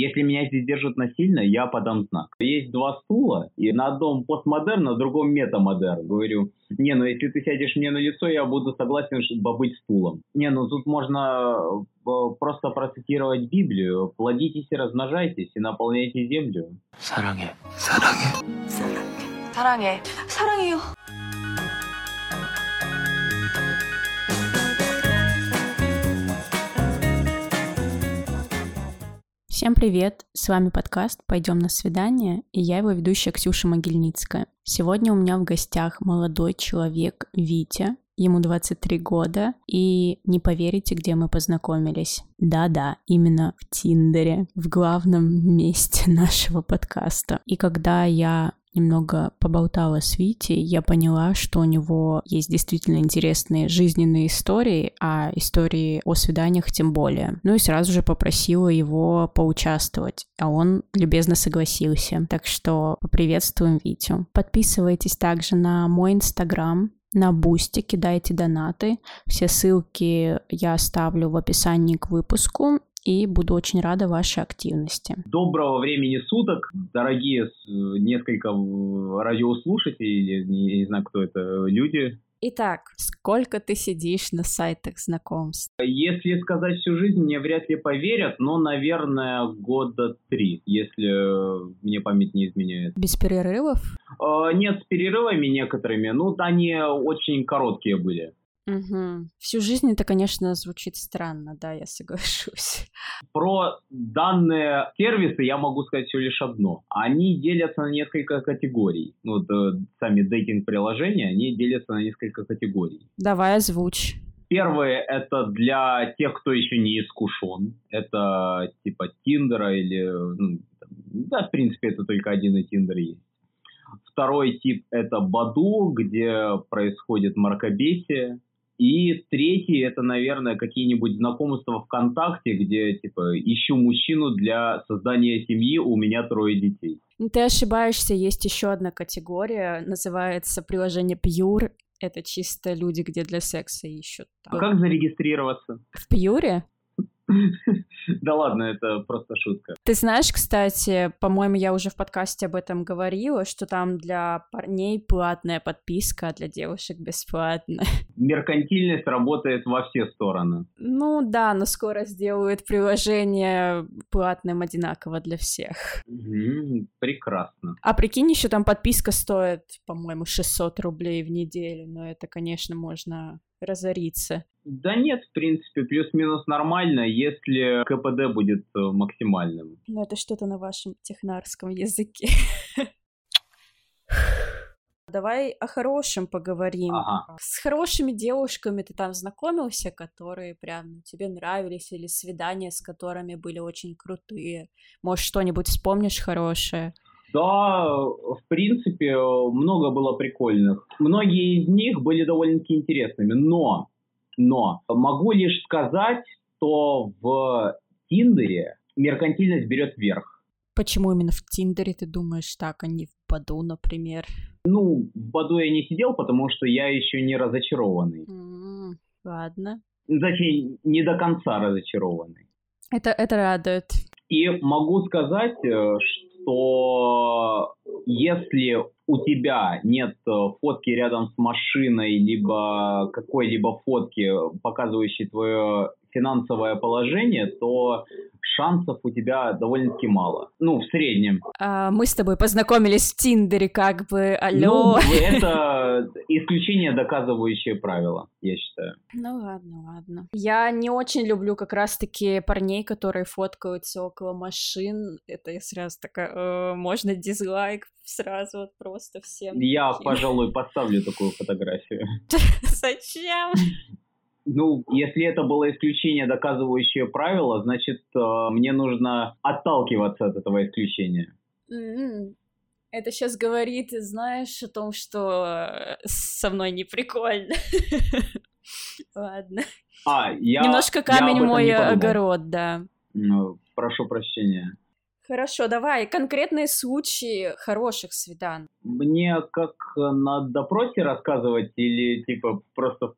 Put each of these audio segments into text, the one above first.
Если меня здесь держат насильно, я подам знак. Есть два стула, и на одном постмодерн, на другом метамодерн. Говорю, не, ну если ты сядешь мне на лицо, я буду согласен быть стулом. Не, ну тут можно э, просто процитировать Библию. Плодитесь и размножайтесь, и наполняйте землю. 사랑해. 사랑해. 사랑해. 사랑해요. Всем привет! С вами подкаст «Пойдем на свидание» и я его ведущая Ксюша Могильницкая. Сегодня у меня в гостях молодой человек Витя, ему 23 года, и не поверите, где мы познакомились. Да-да, именно в Тиндере, в главном месте нашего подкаста. И когда я немного поболтала с Витей, я поняла, что у него есть действительно интересные жизненные истории, а истории о свиданиях тем более. Ну и сразу же попросила его поучаствовать, а он любезно согласился. Так что поприветствуем Витю. Подписывайтесь также на мой инстаграм, на Бусти, кидайте донаты. Все ссылки я оставлю в описании к выпуску и буду очень рада вашей активности. Доброго времени суток, дорогие несколько радиослушателей, не, не знаю, кто это, люди. Итак, сколько ты сидишь на сайтах знакомств? Если сказать всю жизнь, мне вряд ли поверят, но, наверное, года три, если мне память не изменяет. Без перерывов? Э, нет, с перерывами некоторыми, ну, они очень короткие были. Угу. Всю жизнь это, конечно, звучит странно, да, я соглашусь. Про данные сервисы я могу сказать всего лишь одно. Они делятся на несколько категорий. Ну, вот, э, сами дейтинг-приложения, они делятся на несколько категорий. Давай озвучь. Первые это для тех, кто еще не искушен. Это типа Тиндера или... Ну, да, в принципе, это только один и Тиндер есть. Второй тип это Баду, где происходит мракобесие. И третий это, наверное, какие-нибудь знакомства ВКонтакте, где типа ищу мужчину для создания семьи, у меня трое детей. Ну, ты ошибаешься, есть еще одна категория, называется приложение Pure. Это чисто люди, где для секса ищут. А как зарегистрироваться? В Pure? Да ладно, это просто шутка. Ты знаешь, кстати, по-моему, я уже в подкасте об этом говорила, что там для парней платная подписка, а для девушек бесплатная. Меркантильность работает во все стороны. Ну да, но скоро сделают приложение платным одинаково для всех. прекрасно. А прикинь, еще там подписка стоит, по-моему, 600 рублей в неделю, но это, конечно, можно разориться. Да нет, в принципе, плюс-минус нормально, если КПД будет э, максимальным. Ну, это что-то на вашем технарском языке. Давай о хорошем поговорим. Ага. С хорошими девушками ты там знакомился, которые прям тебе нравились, или свидания с которыми были очень крутые. Может, что-нибудь вспомнишь хорошее? Да, в принципе, много было прикольных. Многие из них были довольно-таки интересными, но, но могу лишь сказать, что в Тиндере меркантильность берет вверх. Почему именно в Тиндере ты думаешь так, а не в Баду, например? Ну, в Баду я не сидел, потому что я еще не разочарованный. Mm, ладно. Точнее, не до конца разочарованный. Это, это радует. И могу сказать, что если у тебя нет э, фотки рядом с машиной, либо какой-либо фотки, показывающей твое финансовое положение, то шансов у тебя довольно-таки мало. Ну, в среднем. А, мы с тобой познакомились в Тиндере, как бы, алло. Ну, это исключение, доказывающее правило, я считаю. Ну ладно, ладно. Я не очень люблю как раз-таки парней, которые фоткаются около машин. Это я сразу такая, э, можно дизлайк сразу вот просто всем. Я, пожалуй, поставлю такую фотографию. Зачем? Ну, если это было исключение, доказывающее правило, значит, э, мне нужно отталкиваться от этого исключения. Mm-hmm. Это сейчас говорит, знаешь, о том, что э, со мной не прикольно. Ладно. А, я... Немножко камень мой огород, да. Ну, прошу прощения. Хорошо, давай, конкретные случаи хороших свиданий. Мне как на допросе рассказывать или типа просто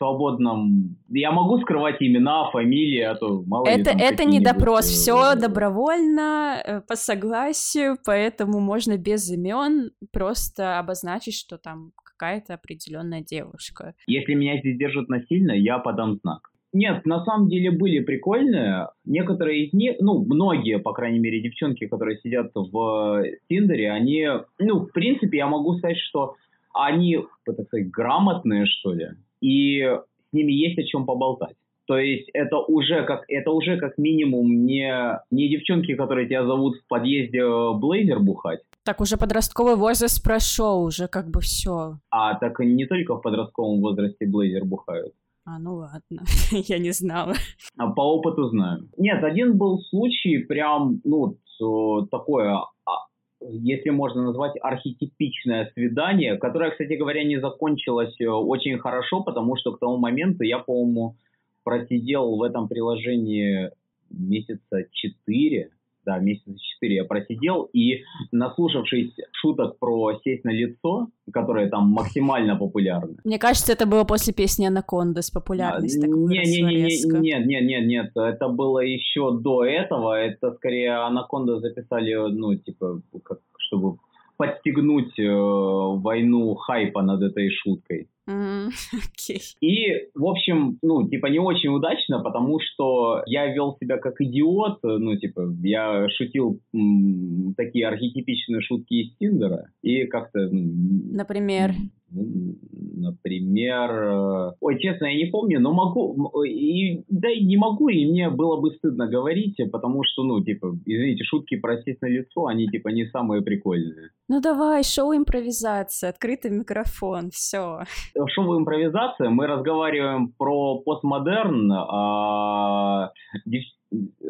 свободном... Я могу скрывать имена, фамилии, а то мало ли Это, там это не допрос, э, все добровольно, э, по согласию, поэтому можно без имен просто обозначить, что там какая-то определенная девушка. Если меня здесь держат насильно, я подам знак. Нет, на самом деле были прикольные. Некоторые из них, ну, многие, по крайней мере, девчонки, которые сидят в Тиндере, они, ну, в принципе, я могу сказать, что они, так сказать, грамотные, что ли, и с ними есть о чем поболтать. То есть это уже как это уже как минимум не не девчонки, которые тебя зовут в подъезде блейзер бухать, Так уже подростковый возраст прошел, уже как бы все. а так не только в подростковом возрасте блейзер бухают. А, ну ладно, я не знала. А По опыту знаю. Нет, один был случай прям, ну, э, такое, а, если можно назвать, архетипичное свидание, которое, кстати говоря, не закончилось э, очень хорошо, потому что к тому моменту я, по-моему, просидел в этом приложении месяца четыре, да, месяца четыре я просидел, и наслушавшись шуток про сесть на лицо, которые там максимально популярны, Мне кажется, это было после песни «Анакондас», популярность так выросла не, не, не, резко. нет, нет, нет, нет, это было еще до этого, это скорее Анаконда записали, ну, типа, как, чтобы подстегнуть э, войну хайпа над этой шуткой. Окей. И, в общем, ну, типа, не очень удачно, потому что я вел себя как идиот, э, ну, типа, я шутил м, такие архетипичные шутки из Тиндера, и как-то... Например, например, э, ой, честно, я не помню, но могу, и, да и не могу, и мне было бы стыдно говорить, потому что, ну, типа, извините, шутки про на лицо, они, типа, не самые прикольные. ну давай, шоу импровизация, открытый микрофон, все. В шоу импровизации мы разговариваем про постмодерн, а,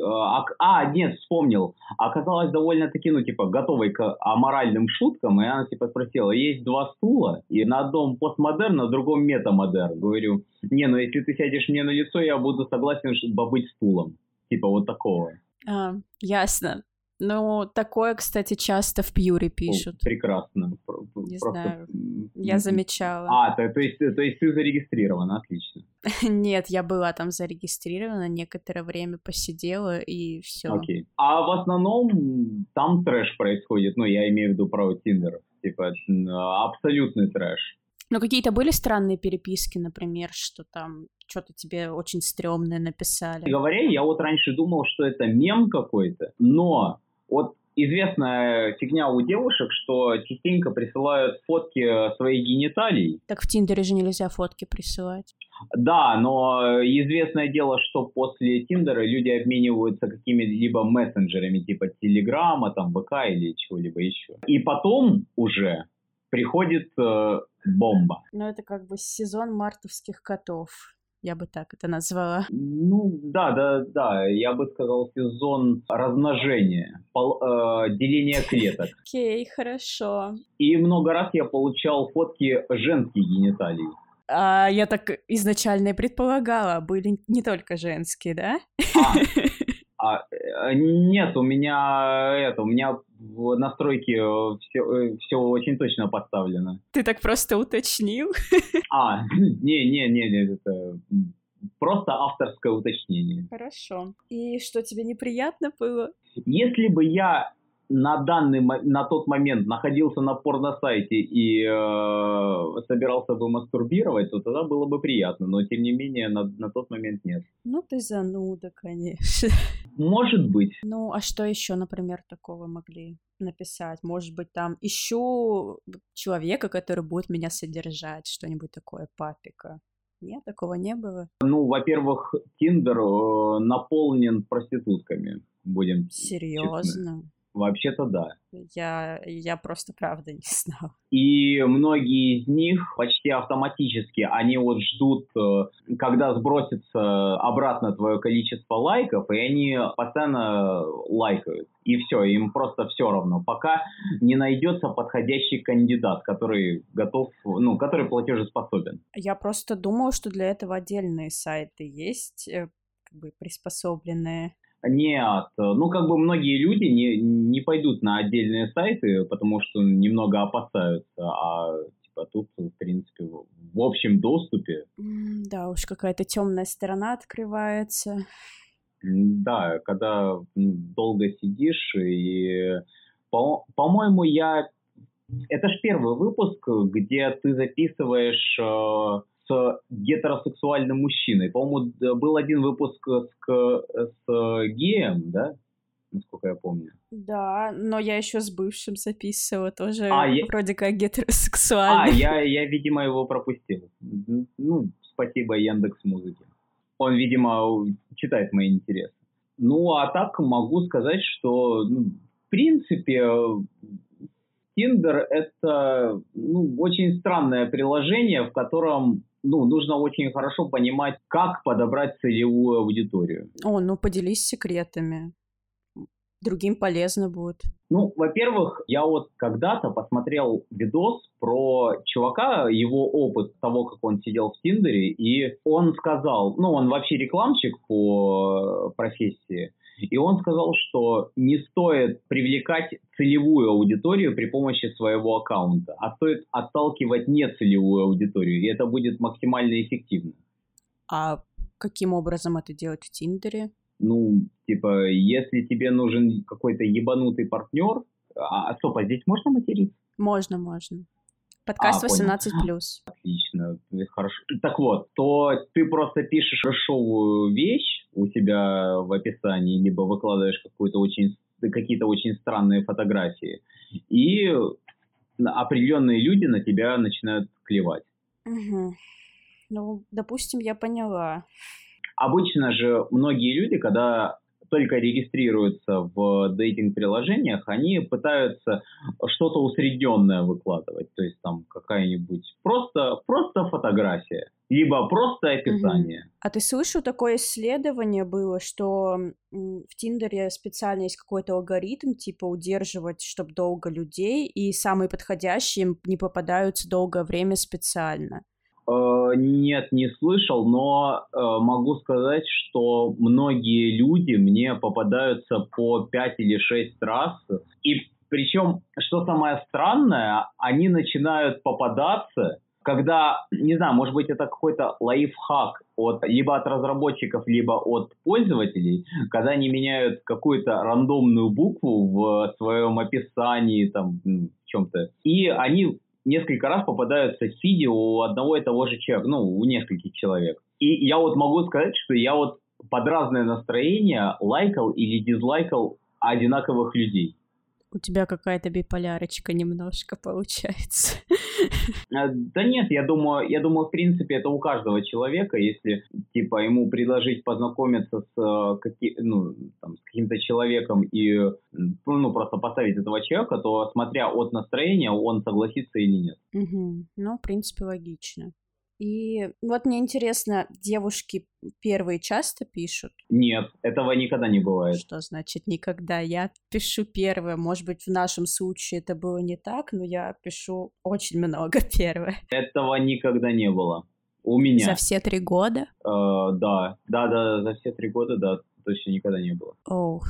а, а, нет, вспомнил. Оказалось довольно-таки, ну, типа, готовой к аморальным шуткам, и она, типа, спросила, есть два стула, и на одном постмодерн, на другом метамодерн. Говорю, не, ну, если ты сядешь мне на лицо, я буду согласен ш- побыть стулом. Типа, вот такого. А, ясно. Ну, такое, кстати, часто в Пьюре Ну, пишут. прекрасно. Про- Не просто, знаю. Я замечала. А, то, то есть, то есть ты зарегистрирован, отлично. Нет, я была там зарегистрирована, некоторое время посидела, и все. Окей. А в основном там трэш происходит, ну, я имею в виду про Тиндер. Типа, абсолютный трэш. Но какие-то были странные переписки, например, что там что-то тебе очень стрёмное написали. Говоря, я вот раньше думал, что это мем какой-то, но вот известная фигня у девушек, что частенько присылают фотки своих гениталий. Так в Тиндере же нельзя фотки присылать. Да, но известное дело, что после Тиндера люди обмениваются какими-либо мессенджерами, типа Телеграма, там, ВК или чего-либо еще. И потом уже приходит э, бомба. Но это как бы сезон мартовских котов. Я бы так это назвала. Ну, да, да, да, я бы сказал сезон размножения, пол- э, деления клеток. Окей, хорошо. И много раз я получал фотки женских гениталий. А, я так изначально и предполагала, были не только женские, да? А, э, нет, у меня это, у меня в настройке все, все очень точно поставлено. Ты так просто уточнил. А, не, не, не, не, это просто авторское уточнение. Хорошо. И что, тебе неприятно было? Если бы я на данный на тот момент находился на порносайте и э, собирался бы мастурбировать, то тогда было бы приятно, но тем не менее на, на тот момент нет. Ну, ты зануда, конечно. Может быть. Ну, а что еще, например, такого могли написать? Может быть, там ищу человека, который будет меня содержать, что-нибудь такое, папика. Нет, такого не было. Ну, во-первых, Тиндер э, наполнен проститутками, будем честны. Вообще-то да. Я, я просто правда не знала. И многие из них почти автоматически, они вот ждут, э, когда сбросится обратно твое количество лайков, и они постоянно лайкают. И все, им просто все равно, пока не найдется подходящий кандидат, который готов, ну, который платежеспособен. Я просто думала, что для этого отдельные сайты есть, э, как бы приспособленные. Нет, ну как бы многие люди не, не пойдут на отдельные сайты, потому что немного опасаются, а типа тут, в принципе, в общем доступе, Да уж, какая-то темная сторона открывается. да, когда долго сидишь и, по- по-моему, я... Это ж первый выпуск, где ты записываешь э, с гетеросексуальным мужчиной. По-моему, был один выпуск с, с геем, да? Насколько я помню. Да, но я еще с бывшим записывала, тоже А, я- вроде как А, гетеросексуальный. я, я, видимо, его пропустил. Ну, спасибо Яндекс Музыке. Он, видимо, читает мои интересы. Ну, а так могу сказать, что, ну, в принципе, Tinder это ну, очень странное приложение, в котором ну, нужно очень хорошо понимать, как подобрать целевую аудиторию. О, ну поделись секретами. Другим полезно будет. Ну, во-первых, я вот когда-то посмотрел видос про чувака, его опыт того, как он сидел в Тиндере, и он сказал, ну, он вообще рекламщик по профессии, и он сказал, что не стоит привлекать целевую аудиторию при помощи своего аккаунта, а стоит отталкивать нецелевую аудиторию, и это будет максимально эффективно. А каким образом это делать в Тиндере? Ну, типа, если тебе нужен какой-то ебанутый партнер, а, стоп, а здесь можно материться? Можно, можно. Подкаст А, понял. 18+. Отлично, это хорошо. Так вот, то ты просто пишешь трэшовую вещь у себя в описании, либо выкладываешь какую-то очень, какие-то очень странные фотографии, и определенные люди на тебя начинают клевать. Мгм. Ну, допустим, я поняла. Обычно же многие люди, когда только регистрируются в дейтинг-приложениях, они пытаются что-то усредненное выкладывать. То есть там какая-нибудь просто, просто фотография, либо просто описание. А ты слышал, такое исследование было, что в Тиндере специально есть какой-то алгоритм, типа удерживать, чтобы долго людей, и самые подходящие им не попадаются долгое время специально. Э, Нет, не слышал, но э, могу сказать, что многие люди мне попадаются по 5 или 6 раз. И причем, что самое странное, они начинают попадаться, когда, не знаю, может быть, это какой-то лайфхак от, либо от разработчиков, либо от пользователей, когда они меняют какую-то рандомную букву в своем описании, там, в чем-то. И они несколько раз попадаются фиде у одного и того же человека, ну, у нескольких человек. И я вот могу сказать, что я вот под разное настроение лайкал или дизлайкал одинаковых людей. У тебя какая-то биполярочка немножко получается. Э, Да нет, я думаю, я думаю, в принципе, это у каждого человека, если, типа, ему предложить познакомиться с, э, каки- ну, там, с каким-то человеком и, ну, просто поставить этого человека, то, смотря от настроения, он согласится или нет. Мгм. Ну, в принципе, логично. И вот мне интересно, девушки первые часто пишут? Нет, этого никогда не бывает. Что значит никогда? Я пишу первое. Может быть, в нашем случае это было не так, но я пишу очень много первое. Этого никогда не было. У меня. За все три года? Э, да, да, да, за все три года, да, точно никогда не было. Ох,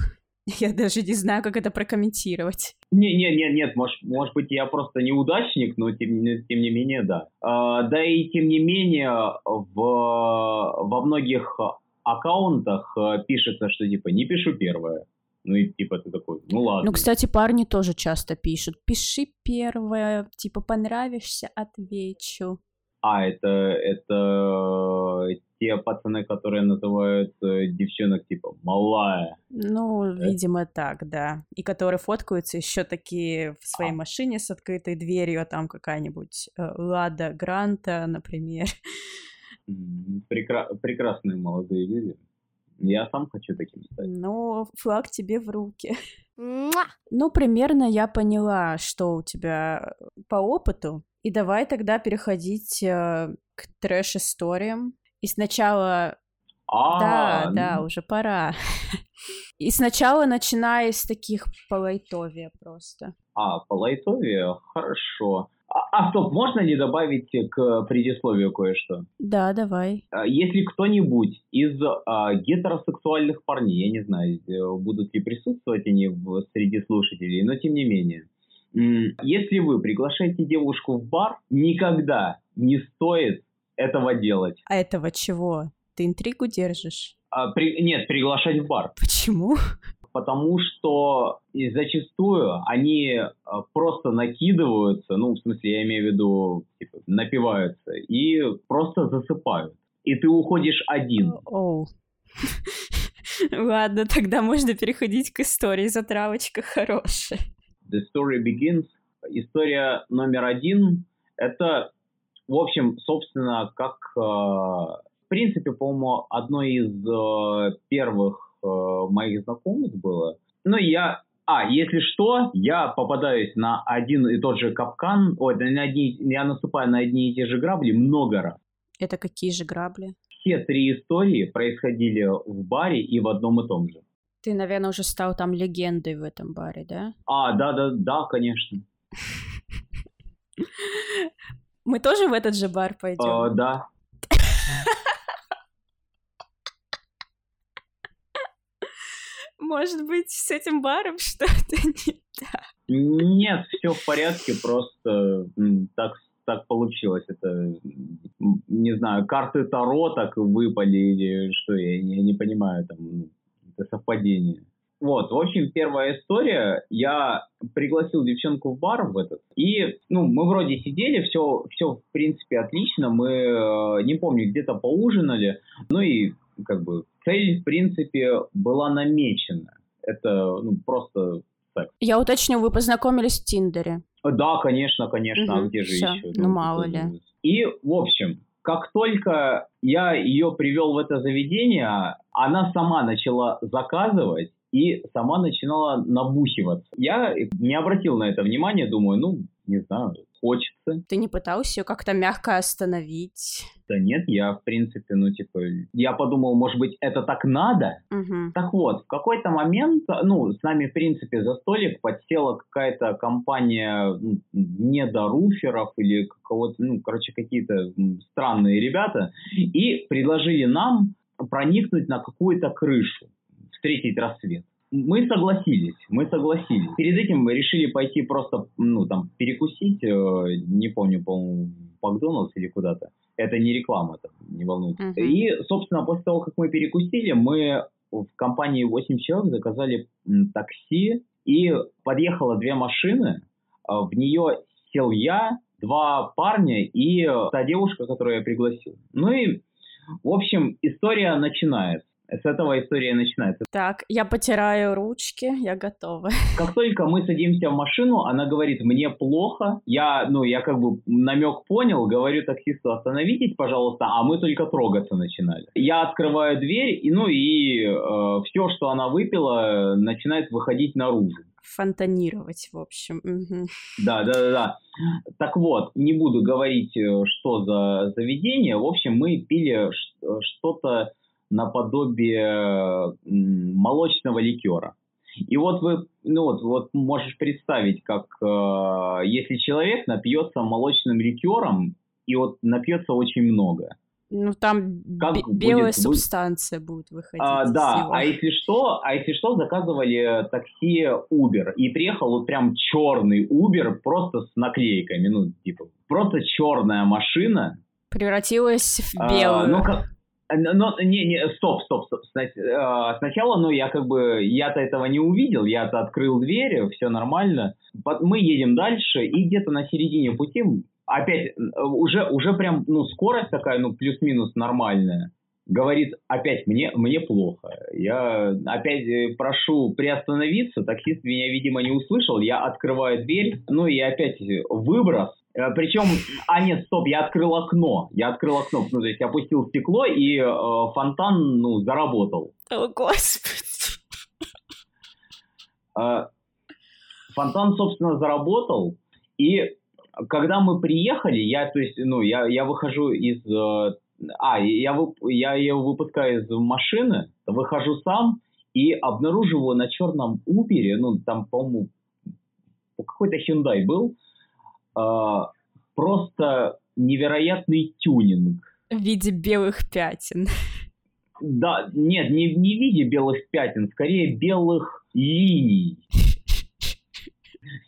я даже не знаю, как это прокомментировать. Не, не, не, нет, может, может быть, я просто неудачник, но тем, не- тем не менее, да. А, да и тем не менее, в, во многих аккаунтах э, пишется, что типа не пишу первое. Ну и типа ты такой, ну ладно. Ну, кстати, парни тоже часто пишут. Пиши первое, типа, понравишься, отвечу. А, это, это те пацаны, которые называют э, девчонок типа малая. Ну, видимо, так, да. И которые фоткаются еще такие в своей машине с открытой дверью, а там какая-нибудь э, Лада Гранта, например. Прекра- прекрасные молодые люди. Я сам хочу таким стать. Ну, флаг тебе в руки. Ну, примерно я поняла, что у тебя по опыту. И давай тогда переходить э, к трэш-историям. И сначала... А, да, да, ну, уже пора. И сначала начиная с таких полайтовия просто. А, по лайтове? Хорошо. А, а, стоп, можно ли добавить к предисловию кое-что? Да, давай. А, Если кто-нибудь из а, гетеросексуальных парней, я не знаю, э, будут ли присутствовать они в, среди слушателей, но тем не менее, Если вы приглашаете девушку в бар, никогда не стоит этого делать. А этого чего? Ты интригу держишь? А, при- нет, приглашать в бар. Почему? Потому что и зачастую они а, просто накидываются, ну, в смысле, я имею в виду, типа, напиваются, и просто засыпают. И ты уходишь один. Оу. Ладно, тогда можно переходить к истории. Затравочка хорошая. The story begins. История номер один – это, в общем, собственно, как, э, в принципе, по-моему, одной из э, первых э, моих знакомых было. Ну, я, а, если что, я попадаюсь на один и тот же капкан, ой, на одни, я наступаю на одни и те же грабли много раз. Это какие же грабли? Все три истории происходили в баре и в одном и том же. Ты, наверное, уже стал там легендой в этом баре, да? А, да-да-да, конечно. Мы тоже в этот же бар пойдем? Э, да, Может быть, с этим баром что-то не так? Нет, все в порядке, просто так, так получилось. Это, не знаю, карты Таро так выпали или что, я, я не понимаю, там, это совпадение. Вот, в общем, первая история. Я пригласил девчонку в бар в этот. И, ну, мы вроде сидели, все, все в принципе отлично. Мы, э, не помню, где-то поужинали. Ну и, как бы, цель, в принципе, была намечена. Это, ну, просто секс. Я уточню, вы познакомились в Тиндере. Да, конечно, конечно, а Мгм, где же всё. еще? Ну, мало ли. И, в общем, как только я ее привел в это заведение, она сама начала заказывать и сама начинала набухиваться. Я не обратил на это внимания, думаю, ну, не знаю, хочется. Ты не пытался ее как-то мягко остановить? Да нет, я, в принципе, ну, типа, я подумал, может быть, это так надо? Мгм. Так вот, в какой-то момент, ну, с нами, в принципе, за столик подсела какая-то компания ну, недоруферов или какого-то, ну, короче, какие-то странные ребята, и предложили нам проникнуть на какую-то крышу, встретить рассвет. Мы согласились, мы согласились. Перед этим мы решили пойти просто, ну, там, перекусить, э, не помню, по-моему, Макдоналдс или куда-то. Это не реклама, там, не волнуйтесь. Мгм. И, собственно, после того, как мы перекусили, мы в компании 8 человек заказали такси, и подъехало две машины, а, в нее сел я, два парня и э, та девушка, которую я пригласил. Ну и, в общем, история начинается. С этого история начинается. Так, я потираю ручки, я готова. Как только мы садимся в машину, она говорит, мне плохо. Я, ну, я как бы намек понял, говорю таксисту, остановитесь, пожалуйста, а мы только трогаться начинали. Я открываю дверь, и, ну и все, что она выпила, начинает выходить наружу. Фонтанировать, в общем. Да, да, да, да. Так вот, не буду говорить, э, что за заведение. В общем, мы пили ш- что-то наподобие молочного ликера. И вот вы, ну вот, вот можешь представить, как э, если человек напьется молочным ликером, и вот напьется очень много. Ну, там Как будет белая вы- субстанция будет выходить. А, да, а если что, а если что, заказывали такси Uber. И приехал вот прям черный Uber, просто с наклейками, ну, типа, просто черная машина. Превратилась в А, белую. ну, как- но, не, не, стоп, стоп, стоп. А, Сначала, ну, я как бы, я-то этого не увидел, я-то открыл двери, все нормально. Мы едем дальше, и где-то на середине пути, опять, э, уже, уже прям, ну, скорость такая, ну, плюс-минус нормальная. Говорит, опять, мне, мне плохо. Я опять э, прошу приостановиться, таксист меня, видимо, не услышал, я открываю дверь, ну, и опять э, выброс. Э, Причем, а нет, стоп, я открыл окно. Я открыл окно, ну, то есть опустил стекло, и э, фонтан, ну, заработал. О, господи. Э, Фонтан, собственно, заработал, и когда мы приехали, я, то есть, ну, я, я выхожу из... э, А, я, я ее выпускаю из машины, выхожу сам и обнаруживаю на черном Убере, ну, там, по-моему, какой-то Hyundai был, просто невероятный тюнинг. В виде белых пятен. Да, нет, не, не в виде белых пятен, скорее белых линий.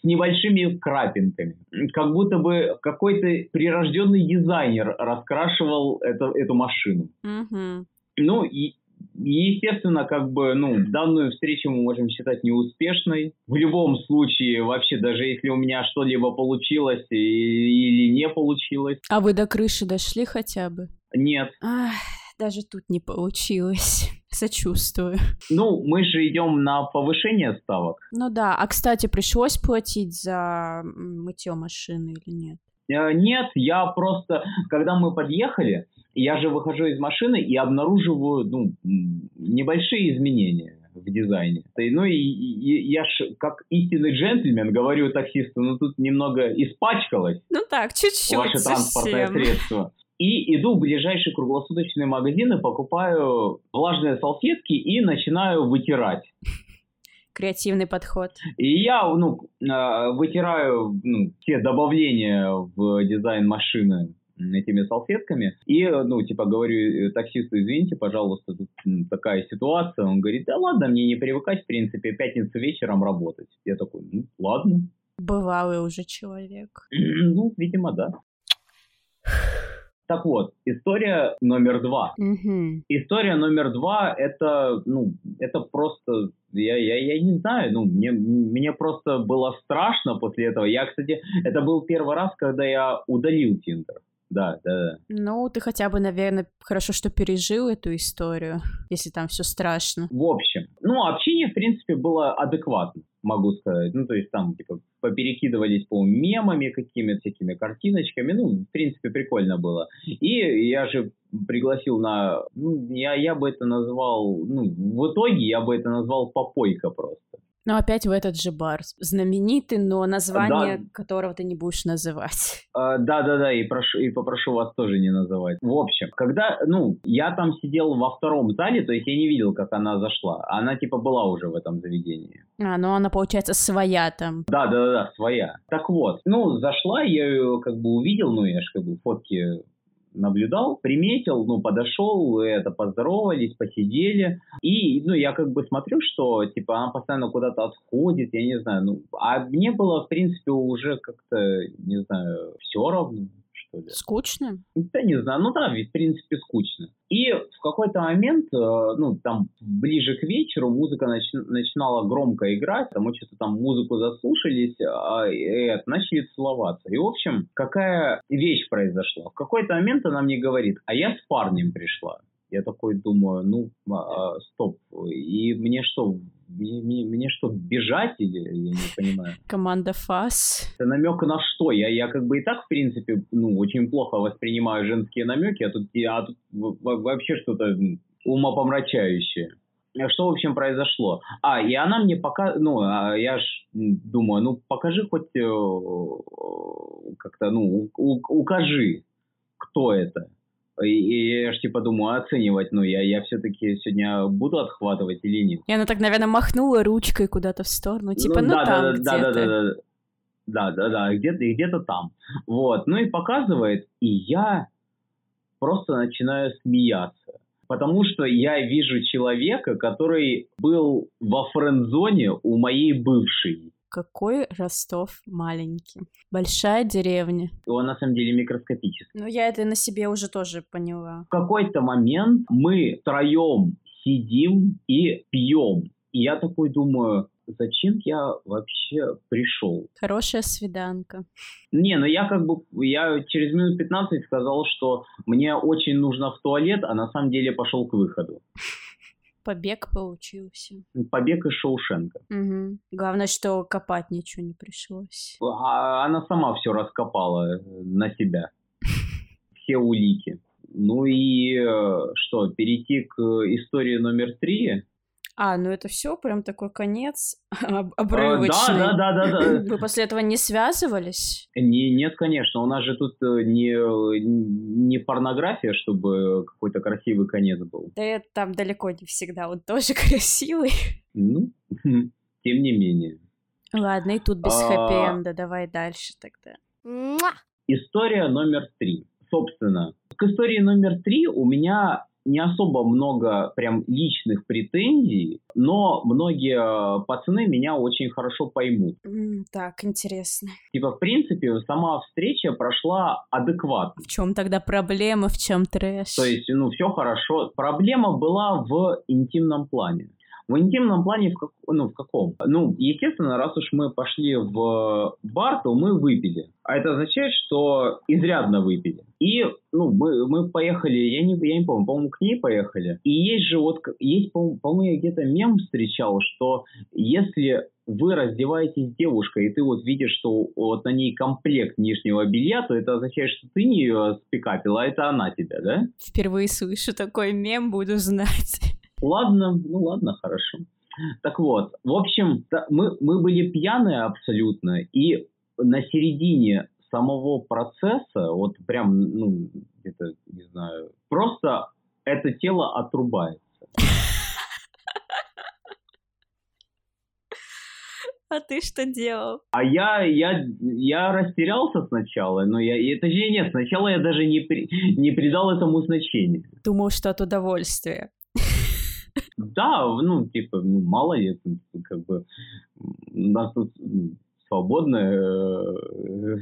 с небольшими крапинками. Как будто бы какой-то прирожденный дизайнер раскрашивал это, эту машину. Мгм. Ну, и, и, естественно, как бы, ну, данную встречу мы можем считать неуспешной. В любом случае, вообще, даже если у меня что-либо получилось или не получилось, А вы до крыши дошли хотя бы? нет. Ах, даже тут не получилось. Сочувствую. Ну, мы же идем на повышение ставок. Ну да, а кстати, пришлось платить за мытье машины или нет? Э, Нет, я просто, когда мы подъехали, я же выхожу из машины и обнаруживаю, ну, небольшие изменения в дизайне. Ну и, и- я ж как истинный джентльмен говорю таксисту, ну тут немного испачкалось Ну так, чуть-чуть ваше транспортное совсем. средство. И иду в ближайший круглосуточный магазин и покупаю влажные салфетки и начинаю вытирать. Креативный подход. И я, ну, э, вытираю ну, все добавления в дизайн машины этими салфетками. И, э, ну, типа, говорю э, таксисту, извините, пожалуйста, тут такая ситуация. Он говорит, да ладно, мне не привыкать, в принципе, пятницу вечером работать. Я такой, ну, ладно. Бывалый уже человек. Ну, видимо, да. Так вот, история номер два. Мгм. История номер два это, ну, это просто, я, я, я не знаю, ну, мне, мне просто было страшно после этого. Я, кстати, это был первый раз, когда я удалил Тиндер. Да, да, да. Ну, ты хотя бы, наверное, хорошо, что пережил эту историю, если там все страшно. В общем, ну, общение, в принципе, было адекватно, могу сказать. Ну, то есть там, типа, поперекидывались по мемами какими-то, всякими картиночками. Ну, в принципе, прикольно было. И я же пригласил на... Ну, я, я бы это назвал... Ну, в итоге я бы это назвал попойка просто. Но опять в этот же бар. Знаменитый, но название которого ты не будешь называть. А, Да-да-да, и, прошу, и попрошу вас тоже не называть. В общем, когда, ну, я там сидел во втором зале, то есть я не видел, как она зашла. Она, типа, была уже в этом заведении. А, ну она, получается, своя там. Да, да, да, да, своя. Так вот, ну, зашла, я ее как бы увидел, ну, я же как бы фотки наблюдал, приметил, ну, подошел, это, поздоровались, посидели. И, ну, я как бы смотрю, что, типа, она постоянно куда-то отходит, я не знаю, ну, а мне было, в принципе, уже как-то, не знаю, все равно, что ли. Скучно? Да не знаю, ну да, ведь в принципе скучно. И в какой-то момент, э, ну там ближе к вечеру музыка нач- начинала громко играть, там мы что-то там музыку заслушались, а, и начали целоваться. И в общем, какая вещь произошла? В какой-то момент она мне говорит, а я с парнем пришла. Я такой думаю, ну, а, стоп, и мне что, мне, мне- мне что, бежать или я не понимаю? Команда ФАС. Это намек на что? Я, я как бы и так, в принципе, ну, очень плохо воспринимаю женские намеки, а тут, а тут вообще что-то умопомрачающее. А Что, в общем, произошло? А, и она мне пока, ну, а я ж думаю, ну, покажи хоть э, как-то, ну, укажи, кто это. И, я ж типа думаю, оценивать, ну, я, я все-таки сегодня буду отхватывать или нет. И она так, наверное, махнула ручкой куда-то в сторону. Типа, ну, да, там да, где-то. да, да, да, да, да, да, да, где-то, и где-то там. Вот, ну и показывает, и я просто начинаю смеяться. Потому что я вижу человека, который был во френд-зоне у моей бывшей. Какой Ростов маленький. Большая деревня. Он на самом деле микроскопический. Ну, я это на себе уже тоже поняла. В какой-то момент мы втроем сидим и пьем. И я такой думаю, зачем я вообще пришел? Хорошая свиданка. Не, ну я как бы, я через минут 15 сказал, что мне очень нужно в туалет, а на самом деле пошел к выходу. Побег получился. Побег из Шоушенка. Мгм. Главное, что копать ничего не пришлось. А она сама все раскопала э, на себя. Все улики. Ну и э, что, перейти к истории номер три? А, ну это все, прям такой конец об- Э, обрывочный. Да, да, да, да, да. Вы после этого не связывались? Не, нет, конечно, у нас же тут э, не, не порнография, чтобы какой-то красивый конец был. Да я там далеко не всегда. Он тоже красивый. Ну, тем не менее. Ладно, и тут без А. хэппи-энда. Давай дальше тогда. История номер три. Собственно, к истории номер три у меня не особо много прям личных претензий, но многие э, пацаны меня очень хорошо поймут. М, Так, интересно. Типа, в принципе, сама встреча прошла адекватно. В чем тогда проблема, в чем трэш? То есть, ну, все хорошо. Проблема была в интимном плане. В интимном плане в, как, ну, в каком? Ну, естественно, раз уж мы пошли в бар, то мы выпили. А это означает, что изрядно выпили. И, ну, мы, мы поехали, я не, я не помню, по-моему, к ней поехали. И есть же вот, есть, по- по-моему, я где-то мем встречал, что если вы раздеваетесь с девушкой, и ты вот видишь, что вот на ней комплект нижнего белья, то это означает, что ты не ее спикапила, а это она тебя, да? Впервые слышу такой мем, буду знать. Ладно, ну ладно, хорошо. Так вот, в общем, мы, мы были пьяные абсолютно, и на середине самого процесса, вот прям, ну, где-то, не знаю, просто это тело отрубается. А ты что делал? А я, я, я растерялся сначала, но я, и точнее нет, сначала я даже не, при- не придал этому значения. Думал, что от удовольствия. Да, ну, типа, ну, мало ли, как бы, у нас тут свободное э,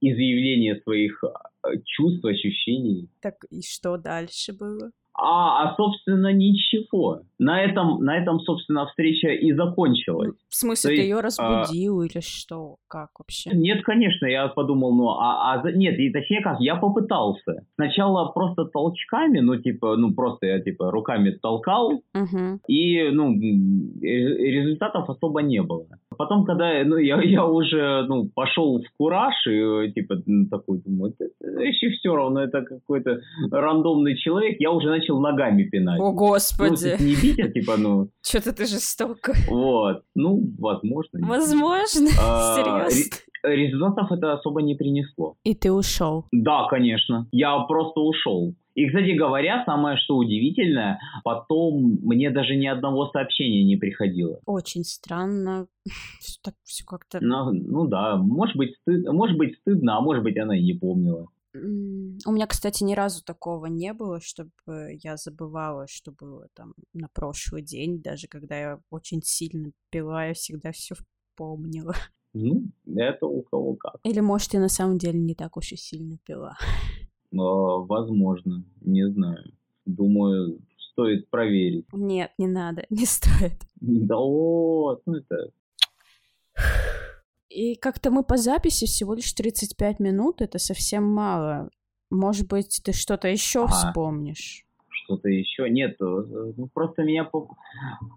изъявление своих э, чувств, ощущений. Так и что дальше было? А, а, собственно, ничего. На этом, на этом, собственно, встреча и закончилась. В смысле, То ты есть, ее а, разбудил или что? Как вообще? Нет, конечно, я подумал, ну, а, а нет, и точнее как, я попытался. Сначала просто толчками, ну, типа, ну, просто я, типа, руками толкал, Угу. и, ну, результатов особо не было. Потом, когда, ну, я, я уже, ну, пошел в кураж, и, типа, такой, думаю, это еще все равно, это какой-то рандомный человек, я уже начал ногами пинать. О, Ну, господи. не бить, а, типа, ну, Что-то ты жестоко. вот, ну, возможно. не. Возможно. А, Серьезно. Результатов это особо не принесло. И ты ушел. Да, конечно. Я просто ушел. И, кстати говоря, самое что удивительное, потом мне даже ни одного сообщения не приходило. Очень странно. Так все как-то... Ну, ну да, может быть, стыд- может быть стыдно, а может быть она и не помнила. У меня, кстати, ни разу такого не было, чтобы я забывала, что было там на прошлый день. Даже когда я очень сильно пила, я всегда все помнила. Ну, это у кого как. Или, может, я на самом деле не так уж и сильно пила. Э, возможно, не знаю. Думаю, стоит проверить. Нет, не надо, не стоит. Да вот, ну это... И как-то мы по записи всего лишь 35 минут, это совсем мало. Может быть, ты что-то еще Ага. вспомнишь? что-то еще. Нет, э, ну просто меня... по-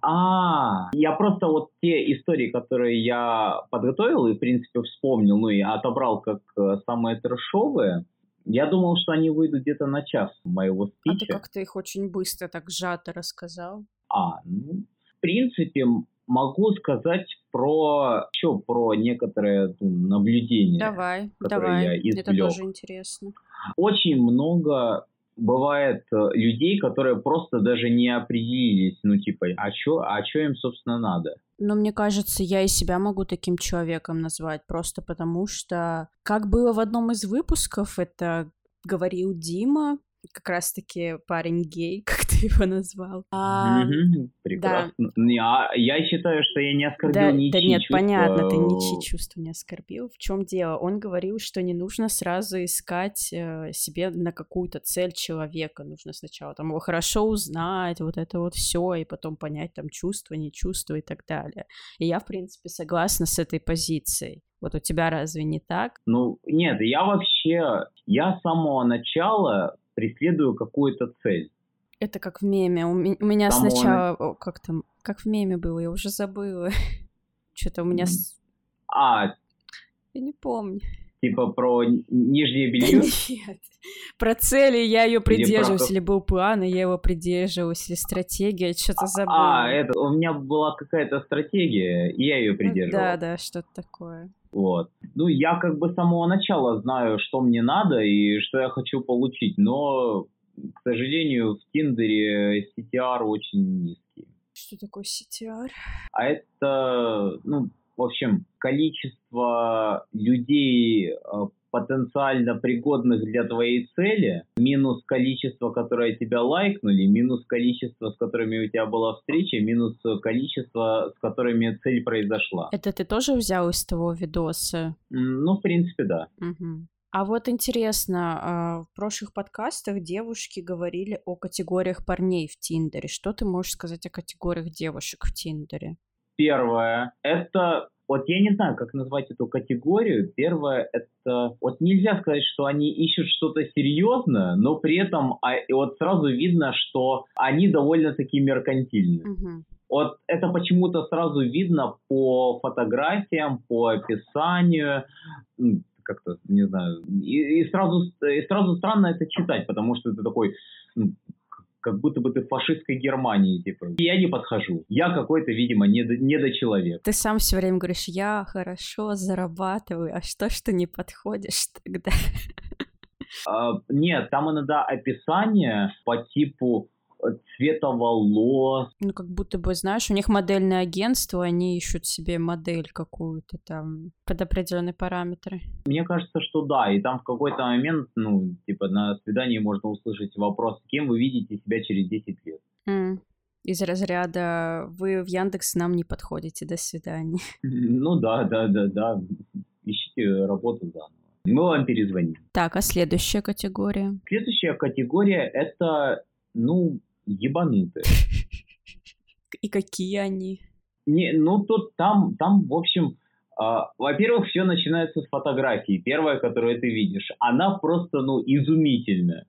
А, я просто вот те истории, которые я подготовил и, в принципе, вспомнил, ну и отобрал как э, самые трешовые, я думал, что они выйдут где-то на час моего А ты спича. как-то их очень быстро так сжато рассказал. А, ну, в принципе, могу сказать про еще про некоторые ну, наблюдения. Давай, давай. я Это извлёк. тоже интересно. Очень много бывает э, людей, которые просто даже не определились, ну типа, а чё, а чё им, собственно, надо? Но мне кажется, я и себя могу таким человеком назвать, просто потому что, как было в одном из выпусков, это говорил Дима, как раз-таки парень гей, как его назвал. А, Мгм, прекрасно. Не, а я считаю, что я не оскорбил Да, ничьи да нет, чувства. понятно, ты ничьи чувства не оскорбил. В чем дело? Он говорил, что не нужно сразу искать э, себе на какую-то цель человека. Нужно сначала там его хорошо узнать, вот это вот все, и потом понять там чувства, не чувства и так далее. И я, в принципе, согласна с этой позицией. Вот у тебя разве не так? Ну, нет, я вообще, я с самого начала преследую какую-то цель. Это как в меме. У, ми- у меня Самого сначала... о, как там? Как в меме было, я уже забыла. Что-то у меня... А, Я не помню. типа про нижнее белье? нет. Про цели я ее про придерживаюсь, как- или был план, и я его придерживалась, или стратегия, что-то забыла. А, это, у меня была какая-то стратегия, и я ее Ну, придерживал. Да, да, что-то такое. Вот. Ну, я как бы с самого начала знаю, что мне надо и что я хочу получить, но, к сожалению, в Тиндере CTR очень низкий. Что такое CTR? А это, ну, в общем, количество людей, э, потенциально пригодных для твоей цели, минус количество, которое тебя лайкнули, минус количество, с которыми у тебя была встреча, минус количество, с которыми цель произошла. Это ты тоже взял из того видоса? Ну, в принципе, да. Угу. А вот интересно, а, в прошлых подкастах девушки говорили о категориях парней в Тиндере. Что ты можешь сказать о категориях девушек в Тиндере? Первое – это вот я не знаю, как назвать эту категорию. Первое, это вот нельзя сказать, что они ищут что-то серьезное, но при этом а, вот сразу видно, что они довольно-таки меркантильны. Угу. Вот это почему-то сразу видно по фотографиям, по описанию, как-то, не знаю, и, и сразу и сразу странно это читать, потому что это такой ну, как будто бы ты в фашистской Германии, типа. Я не подхожу. Я какой-то, видимо, недо, недочеловек. Ты сам все время говоришь, я хорошо зарабатываю, а что, что не подходишь тогда? А, нет, там иногда описание по типу цвета волос. Ну, как будто бы, знаешь, у них модельное агентство, они ищут себе модель какую-то там под определенные параметры. Мне кажется, что да, и там в какой-то момент, ну, типа, на свидании можно услышать вопрос, кем вы видите себя через 10 лет. Mm. Из разряда «Вы в Яндекс нам не подходите, до свидания». Ну да, да, да, да. Ищите работу заново. Мы вам перезвоним. Так, а следующая категория? Следующая категория – это, ну, ебанутые. И какие они? Не, ну, тут там, там, в общем, э, во-первых, все начинается с фотографии. Первая, которую ты видишь, она просто, ну, изумительная.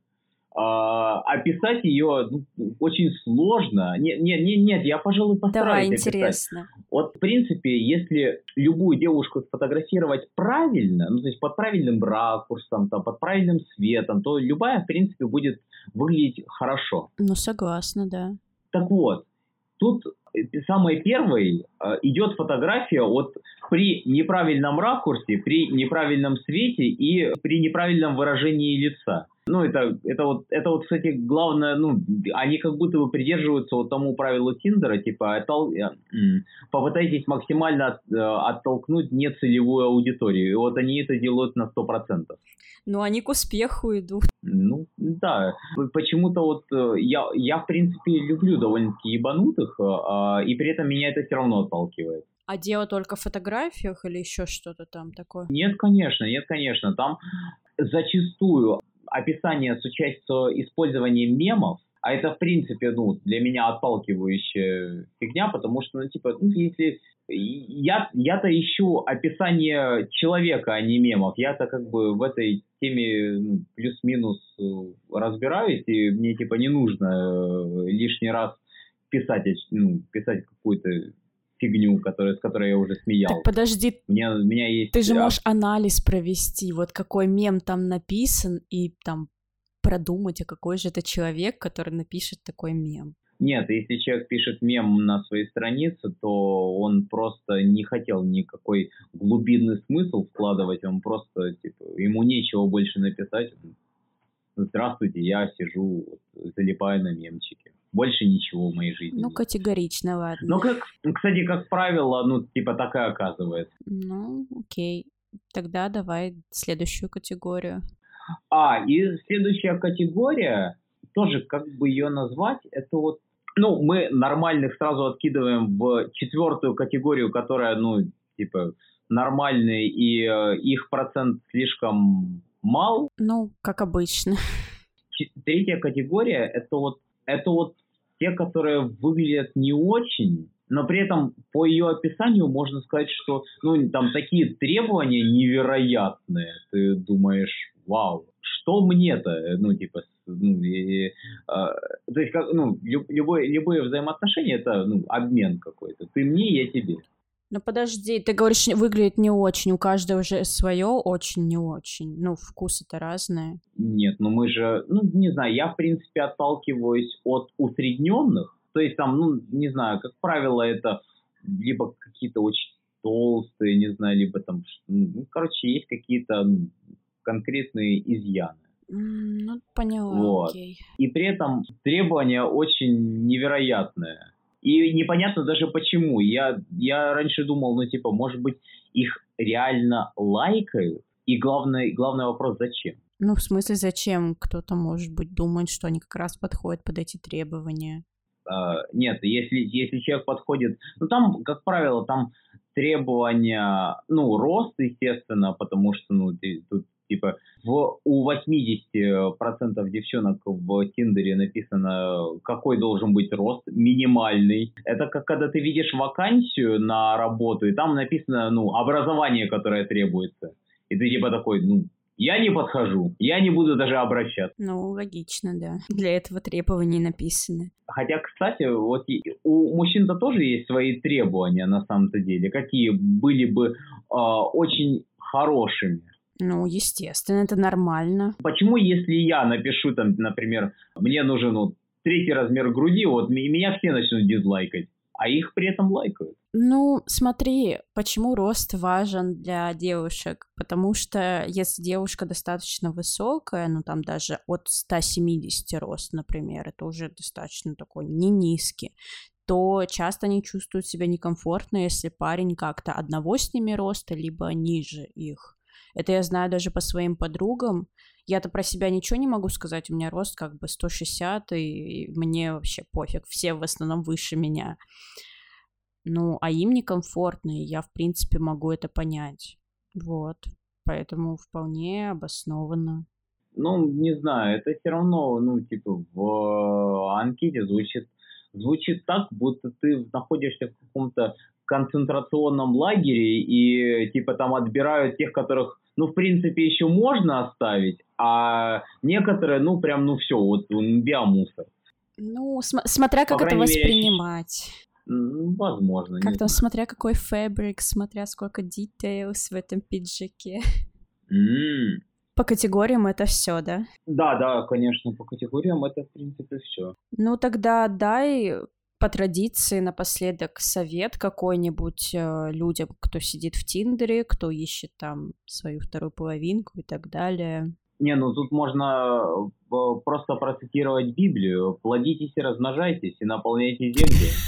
Э, описать ее ну, очень сложно. Не, не, не, нет, я, пожалуй, постараюсь Давай, интересно. Вот, в принципе, если любую девушку сфотографировать правильно, ну, то есть под правильным ракурсом, там, под правильным светом, то любая, в принципе, будет выглядеть хорошо. Ну, согласна, да. Так вот, тут самой первой э, идет фотография вот при неправильном ракурсе, при неправильном свете и при неправильном выражении лица. Ну, это, это, вот, это вот, кстати, главное, ну, они как будто бы придерживаются вот тому правилу Тиндера, типа, оттол... Э, попытайтесь максимально от, э, оттолкнуть нецелевую аудиторию. И вот они это делают на 100%. Ну, они к успеху идут. Ну, да. Почему-то вот э, я, я, в принципе, люблю довольно-таки ебанутых, а, и при этом меня это все равно отталкивает. А дело только в фотографиях или еще что-то там такое? Нет, конечно, нет, конечно. Там зачастую описание с участием использования мемов, а это, в принципе, ну, для меня отталкивающая фигня, потому что, ну, типа, ну, если... Я, я-то ищу описание человека, а не мемов. Я-то как бы в этой теме ну, плюс-минус э, разбираюсь, и мне, типа, не нужно э, лишний раз писать, ну, писать какую-то фигню, которая, с которой я уже смеялся. Так подожди, мне, у меня есть... Ты же можешь анализ провести, вот какой мем там написан, и там продумать, а какой же это человек, который напишет такой мем. Нет, если человек пишет мем на своей странице, то он просто не хотел никакой глубинный смысл вкладывать, он просто, типа, ему нечего больше написать. Здравствуйте, я сижу, залипаю на мемчике больше ничего в моей жизни. Ну, категорично, ладно. Ну, как, кстати, как правило, ну, типа такая оказывается. Ну, окей. Тогда давай следующую категорию. А, и следующая категория, тоже как бы ее назвать, это вот, ну, мы нормальных сразу откидываем в четвертую категорию, которая, ну, типа, нормальные, и э, их процент слишком мал. Ну, как обычно. Третья категория, это вот, это вот те, которые выглядят не очень, но при этом по ее описанию можно сказать, что ну, там такие требования невероятные. Ты думаешь, вау, что мне-то, ну, типа, ну, и, э, то есть, как, ну, любое, любое взаимоотношение это, ну, обмен какой-то. Ты мне, я тебе. Ну подожди, ты говоришь, выглядит не очень, у каждого же свое очень не очень. Ну, вкусы-то разные. Нет, ну мы же, ну не знаю, я в принципе отталкиваюсь от усредненных. То есть там, ну, не знаю, как правило, это либо какие-то очень толстые, не знаю, либо там, ну, короче, есть какие-то ну, конкретные изъяны. Ну, поняла, вот. окей. И при этом требования очень невероятные. И непонятно даже почему. Я, я раньше думал, ну, типа, может быть, их реально лайкают? И главный, главный вопрос, зачем? Ну, в смысле, зачем кто-то, может быть, думает, что они как раз подходят под эти требования? Uh, нет, если, если человек подходит... Ну, там, как правило, там требования, ну, рост, естественно, потому что, ну, ты, тут типа в, у 80% девчонок в Тиндере написано, какой должен быть рост, минимальный. Это как когда ты видишь вакансию на работу, и там написано, ну, образование, которое требуется. И ты типа такой, ну, я не подхожу, я не буду даже обращаться. Ну, логично, да. Для этого требования написаны. Хотя, кстати, вот у мужчин-то тоже есть свои требования на самом-то деле, какие были бы э, очень хорошими. Ну, естественно, это нормально. Почему, если я напишу там, например, мне нужен вот третий размер груди, вот меня все начнут дизлайкать, а их при этом лайкают? Ну, смотри, почему рост важен для девушек? Потому что если девушка достаточно высокая, ну там даже от 170 рост, например, это уже достаточно такой не низкий, то часто они чувствуют себя некомфортно, если парень как-то одного с ними роста, либо ниже их. Это я знаю даже по своим подругам. Я-то про себя ничего не могу сказать, у меня рост как бы 160, и мне вообще пофиг, все в основном выше меня. Ну, а им некомфортно, и я, в принципе, могу это понять. Вот. Поэтому вполне обоснованно. Ну, не знаю, это все равно, ну, типа, в анкете звучит, звучит так, будто ты находишься в каком-то концентрационном лагере и, типа, там отбирают тех, которых ну, в принципе, еще можно оставить, а некоторые, ну, прям, ну, все, вот биомусор. Ну, см- смотря как По это воспринимать. Мере, возможно. Как там, смотря какой фабрик, смотря сколько details в этом пиджаке. Mm. По категориям это все, да? Да, да, конечно, по категориям это, в принципе, все. Ну, тогда дай по традиции напоследок совет какой-нибудь э, людям, кто сидит в Тиндере, кто ищет там свою вторую половинку и так далее? Не, ну тут можно э, просто процитировать Библию. Плодитесь и размножайтесь, и наполняйте землю.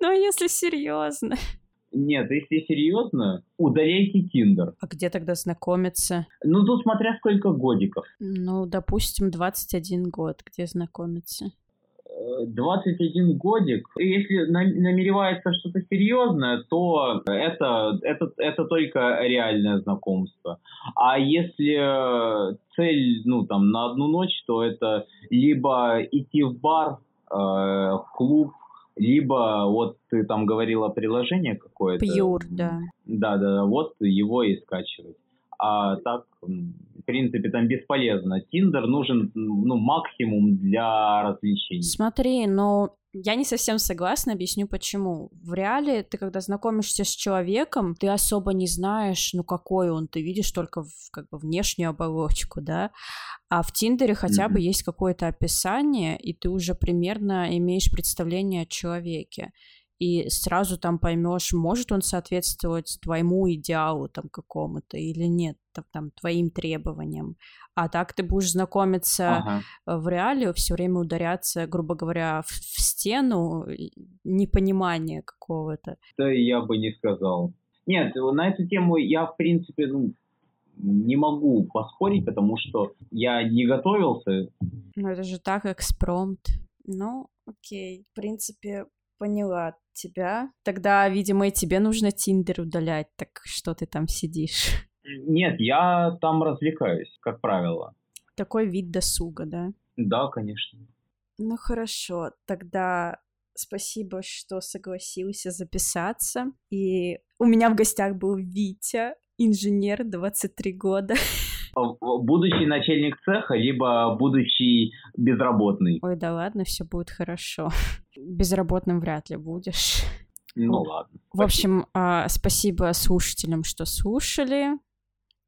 Ну, если серьезно. Нет, если серьезно, удаляйте Тиндер. А где тогда знакомиться? Ну, тут смотря сколько годиков. Ну, допустим, 21 год, где знакомиться. 21 годик. Если намеревается что-то серьезное, то это, это, это только реальное знакомство. А если цель, ну, там, на одну ночь, то это либо идти в бар, э, в клуб, либо вот ты там говорила приложение какое-то. Pure, да. Да, да, вот его и скачивать. А так принципе, там бесполезно. Тиндер нужен, ну, максимум для развлечений. Смотри, но я не совсем согласна, объясню почему. В реале ты, когда знакомишься с человеком, ты особо не знаешь, ну, какой он, ты видишь только в, как бы внешнюю оболочку, да, а в Тиндере хотя mm-hmm. бы есть какое-то описание, и ты уже примерно имеешь представление о человеке и сразу там поймешь, может он соответствовать твоему идеалу там какому-то или нет, там, там твоим требованиям. А так ты будешь знакомиться ага. в реале, все время ударяться, грубо говоря, в, в стену непонимания какого-то. Да, я бы не сказал. Нет, на эту тему я, в принципе, ну, не могу поспорить, потому что я не готовился. Ну, это же так, экспромт. Ну, окей. В принципе, поняла тебя. Тогда, видимо, и тебе нужно Тиндер удалять, так что ты там сидишь? Нет, я там развлекаюсь, как правило. Такой вид досуга, да? Да, конечно. Ну хорошо, тогда спасибо, что согласился записаться. И у меня в гостях был Витя, инженер, 23 года. Будущий начальник цеха, либо будущий безработный. Ой, да ладно, все будет хорошо. Безработным вряд ли будешь. Ну ладно. В общем, а, спасибо слушателям, что слушали.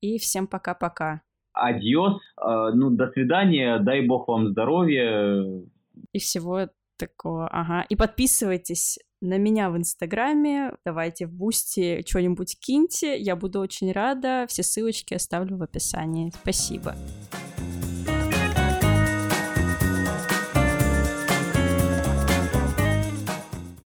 И всем пока-пока. Adiós. А, ну, до свидания. Дай бог вам здоровья. И всего такого. Ага. И подписывайтесь на меня в Инстаграме, давайте в Бусти что-нибудь киньте, я буду очень рада, все ссылочки оставлю в описании. Спасибо.